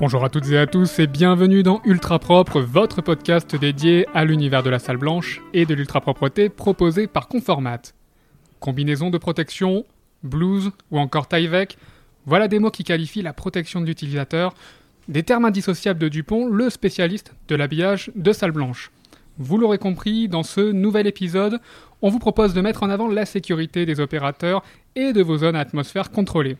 Bonjour à toutes et à tous et bienvenue dans Ultra Propre, votre podcast dédié à l'univers de la salle blanche et de l'ultra propreté proposé par Conformat. Combinaison de protection, blues ou encore Tyvek, voilà des mots qui qualifient la protection de l'utilisateur, des termes indissociables de Dupont, le spécialiste de l'habillage de salle blanche. Vous l'aurez compris, dans ce nouvel épisode, on vous propose de mettre en avant la sécurité des opérateurs et de vos zones à atmosphère contrôlée.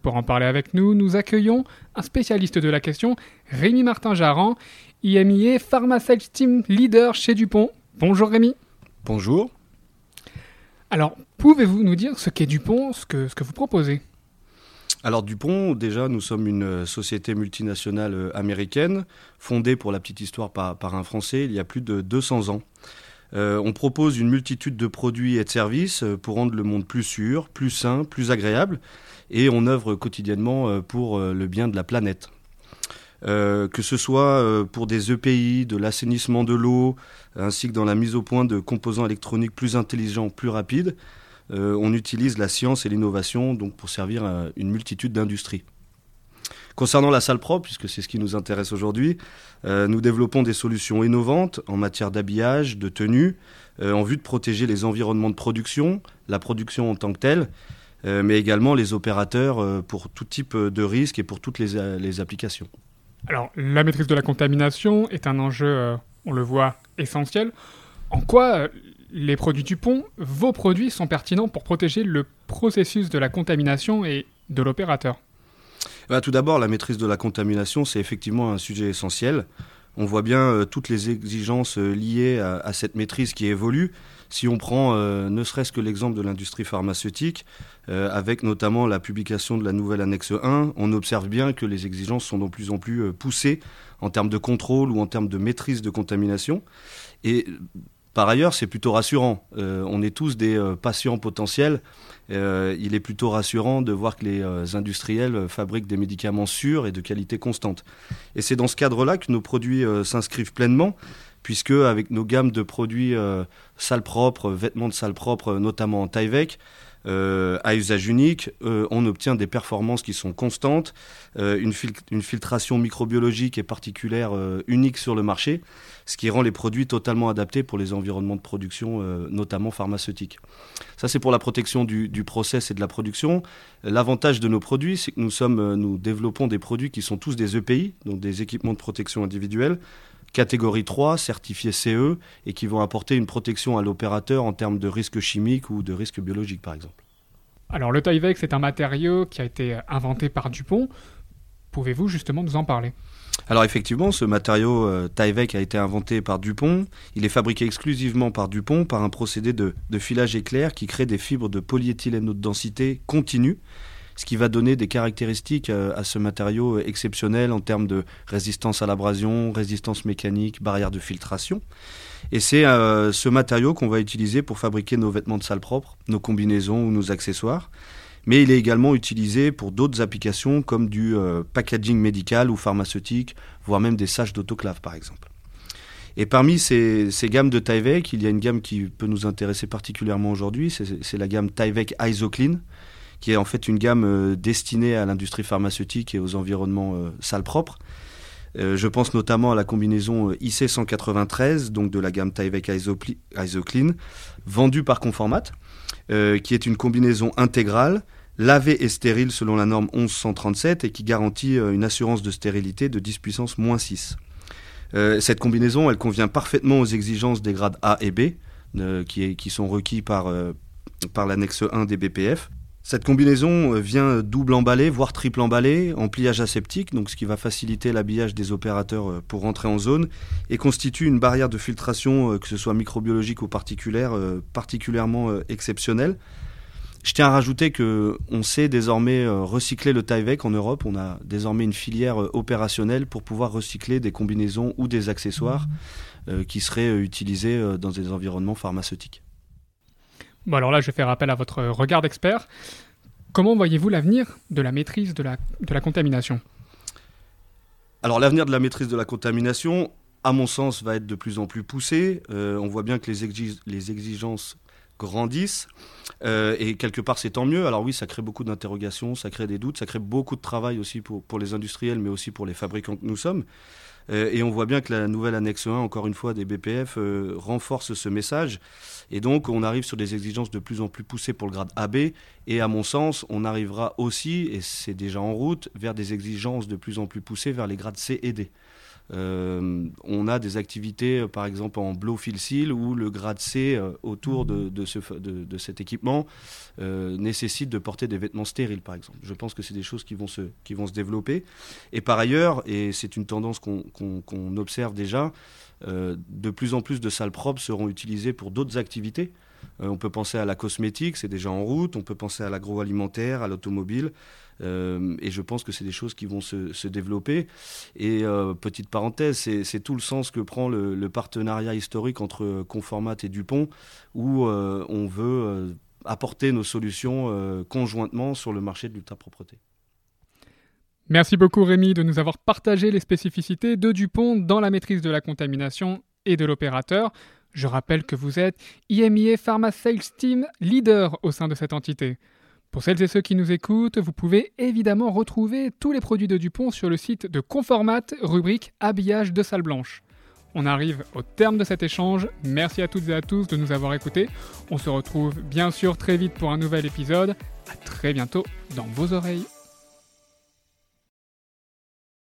Pour en parler avec nous, nous accueillons un spécialiste de la question, Rémi Martin Jarran, IMIA Pharmaceutic Team Leader chez Dupont. Bonjour Rémi. Bonjour. Alors, pouvez-vous nous dire ce qu'est Dupont, ce que, ce que vous proposez? Alors Dupont, déjà, nous sommes une société multinationale euh, américaine, fondée pour la petite histoire par, un Français il y a plus de 200 ans. Euh, on propose une multitude de produits et de services euh, pour rendre le monde plus sûr, plus sain, plus agréable et on œuvre quotidiennement euh, pour euh, le bien de la planète. Euh, que ce soit pour des EPI, de l'assainissement de l'eau, ainsi que dans la mise au point de composants électroniques plus intelligents, plus rapides, on utilise la science et l'innovation donc pour servir à une multitude d'industries. Concernant la salle propre, puisque c'est ce qui nous intéresse aujourd'hui, nous développons des solutions innovantes en matière d'habillage, de tenue, en vue de protéger les environnements de production, la production en tant que telle, euh, mais également les opérateurs euh, pour tout type de risques et pour toutes les, euh, les, applications. Alors, la maîtrise de la contamination est un enjeu, on le voit, essentiel. En quoi les produits du pont, vos produits, sont pertinents pour protéger le processus de la contamination et de l'opérateur bah, Tout d'abord, la maîtrise de la contamination, c'est effectivement un sujet essentiel. On voit bien toutes les exigences liées à, cette maîtrise qui évolue. Si on prend ne serait-ce que l'exemple de l'industrie pharmaceutique, euh, avec notamment la publication de la nouvelle annexe 1, on observe bien que les exigences sont de plus en plus euh, poussées en termes de contrôle ou en termes de maîtrise de contamination. Et par ailleurs, c'est plutôt rassurant. Euh, on est tous des patients potentiels. il est plutôt rassurant de voir que les industriels fabriquent des médicaments sûrs et de qualité constante. Et c'est dans ce cadre-là que nos produits s'inscrivent pleinement puisque avec nos gammes de produits euh, salle propre, vêtements de salle propre, notamment en Tyvek, euh, à usage unique, euh, on obtient des performances qui sont constantes, euh, une, filtration microbiologique et particulière unique sur le marché, ce qui rend les produits totalement adaptés pour les environnements de production, notamment pharmaceutiques. Ça, c'est pour la protection du, process et de la production. L'avantage de nos produits, c'est que nous, nous développons des produits qui sont tous des EPI, donc des équipements de protection individuelle, catégorie 3, certifiés CE, et qui vont apporter une protection à l'opérateur en termes de risques chimiques ou de risques biologiques, par exemple. Alors, le Tyvek, c'est un matériau qui a été inventé par Dupont. Pouvez-vous justement nous en parler? Alors effectivement, ce matériau euh, Tyvek a été inventé par Dupont. Il est fabriqué exclusivement par Dupont par un procédé de, de filage éclair qui crée des fibres de polyéthylène haute densité continue ce qui va donner des caractéristiques euh, à ce matériau exceptionnel en termes de résistance à l'abrasion, résistance mécanique, barrière de filtration. Et c'est euh, ce matériau qu'on va utiliser pour fabriquer nos vêtements de salle propre, nos combinaisons ou nos accessoires. Mais il est également utilisé pour d'autres applications comme du euh, packaging médical ou pharmaceutique, voire même des sages d'autoclave par exemple. Et parmi ces, ces, gammes de Tyvek, il y a une gamme qui peut nous intéresser particulièrement aujourd'hui, c'est la gamme Tyvek IsoClean, qui est en fait une gamme euh, destinée à l'industrie pharmaceutique et aux environnements euh, salles propres. Euh, je pense notamment à la combinaison IC193, donc de la gamme Tyvek IsoClean, vendue par Conformat, qui est une combinaison intégrale, lavée et stérile selon la norme 1137 et qui garantit une assurance de stérilité de 10 puissance moins 6. cette combinaison, elle convient parfaitement aux exigences des grades A et B, qui, qui, sont requis par, par l'annexe 1 des BPF. Cette combinaison euh, vient double emballée, voire triple emballée, en pliage aseptique, donc ce qui va faciliter l'habillage des opérateurs euh, pour rentrer en zone, et constitue une barrière de filtration, euh, que ce soit microbiologique ou particulière, particulièrement exceptionnelle. Je tiens à rajouter que on sait désormais recycler le Tyvek en Europe. On a désormais une filière opérationnelle pour pouvoir recycler des combinaisons ou des accessoires qui seraient utilisés dans des environnements pharmaceutiques. Bon, alors là, je fais appel à votre regard d'expert. Comment voyez-vous l'avenir de la maîtrise de la, de la contamination? Alors, l'avenir de la maîtrise de la contamination, à mon sens, va être de plus en plus poussé. Euh, on voit bien que les, les exigences grandissent. Euh, et quelque part, c'est tant mieux. Alors oui, ça crée beaucoup d'interrogations, ça crée des doutes, ça crée beaucoup de travail aussi pour, pour les industriels, mais aussi pour les fabricants que nous sommes. Euh, et on voit bien que la nouvelle annexe 1, encore une fois, des BPF, euh, renforce ce message. Et donc, on arrive sur des exigences de plus en plus poussées pour le grade AB. Et à mon sens, on arrivera aussi, et c'est déjà en route, vers des exigences de plus en plus poussées vers les grades C et D. Euh, on a des activités, euh, par exemple en Blowfield Seal, où le grade C euh, autour de, de, cet équipement nécessite de porter des vêtements stériles, par exemple. Je pense que c'est des choses qui vont, se, qui vont se développer. Et par ailleurs, et c'est une tendance qu'on observe déjà, de plus en plus de salles propres seront utilisées pour d'autres activités. On peut penser à la cosmétique, c'est déjà en route, on peut penser à l'agroalimentaire, à l'automobile. Euh, et je pense que c'est des choses qui vont se, développer. Et euh, petite parenthèse, c'est tout le sens que prend le, partenariat historique entre Conformat et Dupont, où euh, on veut apporter nos solutions conjointement sur le marché de l'ultra-propreté. Merci beaucoup Rémi de nous avoir partagé les spécificités de Dupont dans la maîtrise de la contamination et de l'opérateur. Je rappelle que vous êtes IMIA Pharma Sales Team leader au sein de cette entité. Pour celles et ceux qui nous écoutent, vous pouvez évidemment retrouver tous les produits de Dupont sur le site de Conformat, rubrique habillage de salle blanche. On arrive au terme de cet échange. Merci à toutes et à tous de nous avoir écoutés. On se retrouve bien sûr très vite pour un nouvel épisode. À très bientôt dans vos oreilles.